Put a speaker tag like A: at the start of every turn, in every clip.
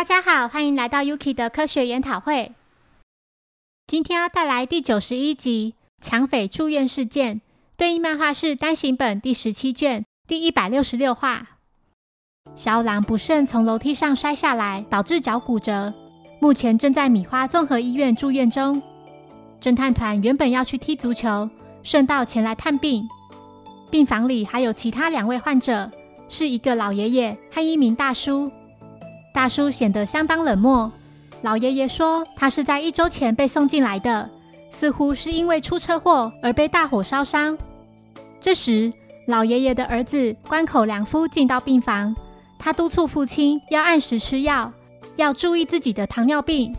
A: 大家好，欢迎来到 Yuki 的科学研讨会。今天要带来第九十一集《抢匪住院事件》，对应漫画是单行本第十七卷第一百六十六话。小狼不慎从楼梯上摔下来，导致脚骨折，目前正在米花综合医院住院中。侦探团原本要去踢足球，顺道前来探病。病房里还有其他两位患者，是一个老爷爷和一名大叔。大叔显得相当冷漠。老爷爷说，他是在一周前被送进来的，似乎是因为出车祸而被大火烧伤。这时，老爷爷的儿子关口良夫进到病房，他督促父亲要按时吃药，要注意自己的糖尿病。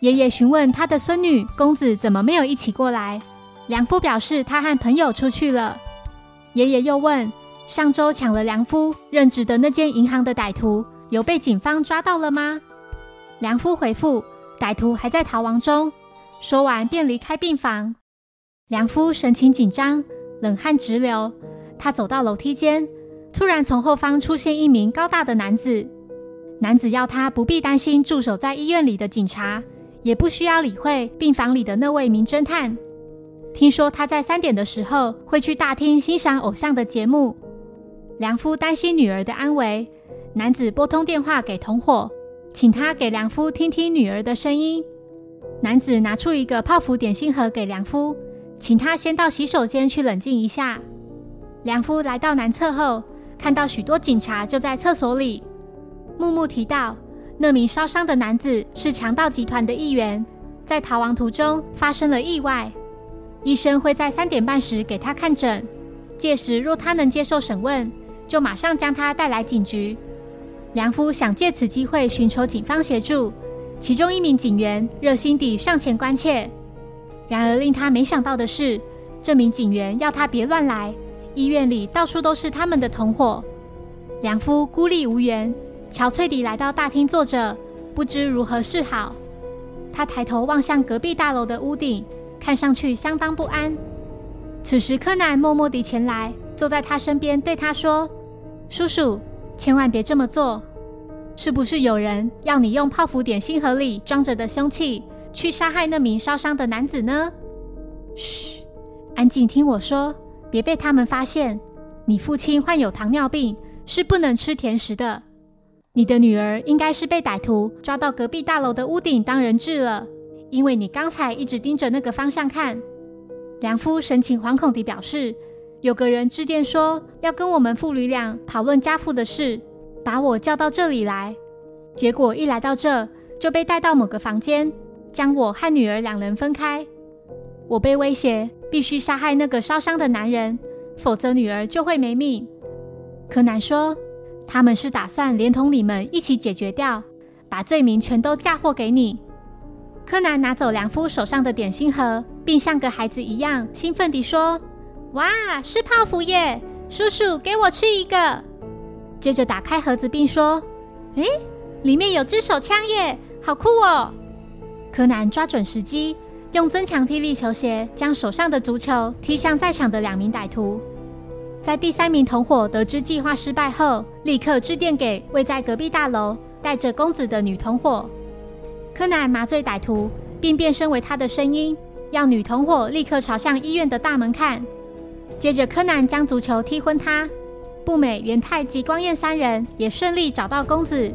A: 爷爷询问他的孙女公子怎么没有一起过来，良夫表示他和朋友出去了。爷爷又问，上周抢了良夫任职的那间银行的歹徒。有被警方抓到了吗？良夫回复：歹徒还在逃亡中。说完便离开病房。良夫神情紧张，冷汗直流。他走到楼梯间，突然从后方出现一名高大的男子。男子要他不必担心驻守在医院里的警察，也不需要理会病房里的那位名侦探。听说他在三点的时候会去大厅欣赏偶像的节目。良夫担心女儿的安危。男子拨通电话给同伙，请他给良夫听听女儿的声音。男子拿出一个泡芙点心盒给良夫，请他先到洗手间去冷静一下。良夫来到男厕后，看到许多警察就在厕所里。木木提到，那名烧伤的男子是强盗集团的一员，在逃亡途中发生了意外。医生会在三点半时给他看诊，届时若他能接受审问，就马上将他带来警局。良夫想借此机会寻求警方协助，其中一名警员热心地上前关切。然而令他没想到的是，这名警员要他别乱来，医院里到处都是他们的同伙。良夫孤立无援，憔悴地来到大厅坐着，不知如何是好。他抬头望向隔壁大楼的屋顶，看上去相当不安。此时，柯南默默地前来，坐在他身边，对他说：“叔叔。”千万别这么做！是不是有人要你用泡芙点心盒里装着的凶器去杀害那名烧伤的男子呢？嘘，安静听我说，别被他们发现。你父亲患有糖尿病，是不能吃甜食的。你的女儿应该是被歹徒抓到隔壁大楼的屋顶当人质了，因为你刚才一直盯着那个方向看。良夫神情惶恐地表示。有个人致电说要跟我们父女俩讨论家父的事，把我叫到这里来。结果一来到这就被带到某个房间，将我和女儿两人分开。我被威胁必须杀害那个烧伤的男人，否则女儿就会没命。柯南说他们是打算连同你们一起解决掉，把罪名全都嫁祸给你。柯南拿走良夫手上的点心盒，并像个孩子一样兴奋地说。哇，是泡芙耶！叔叔，给我吃一个。接着打开盒子，并说：“诶，里面有支手枪耶，好酷哦！”柯南抓准时机，用增强霹雳球鞋将手上的足球踢向在场的两名歹徒。在第三名同伙得知计划失败后，立刻致电给位在隔壁大楼带着公子的女同伙。柯南麻醉歹徒，并变身为他的声音，要女同伙立刻朝向医院的大门看。接着，柯南将足球踢昏他。步美、元太及光彦三人也顺利找到公子。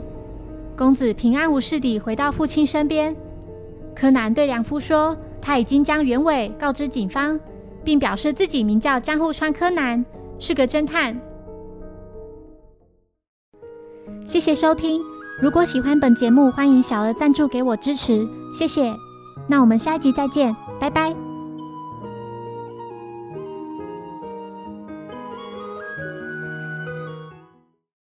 A: 公子平安无事地回到父亲身边。柯南对良夫说：“他已经将原委告知警方，并表示自己名叫江户川柯南，是个侦探。”谢谢收听。如果喜欢本节目，欢迎小额赞助给我支持，谢谢。那我们下一集再见，拜拜。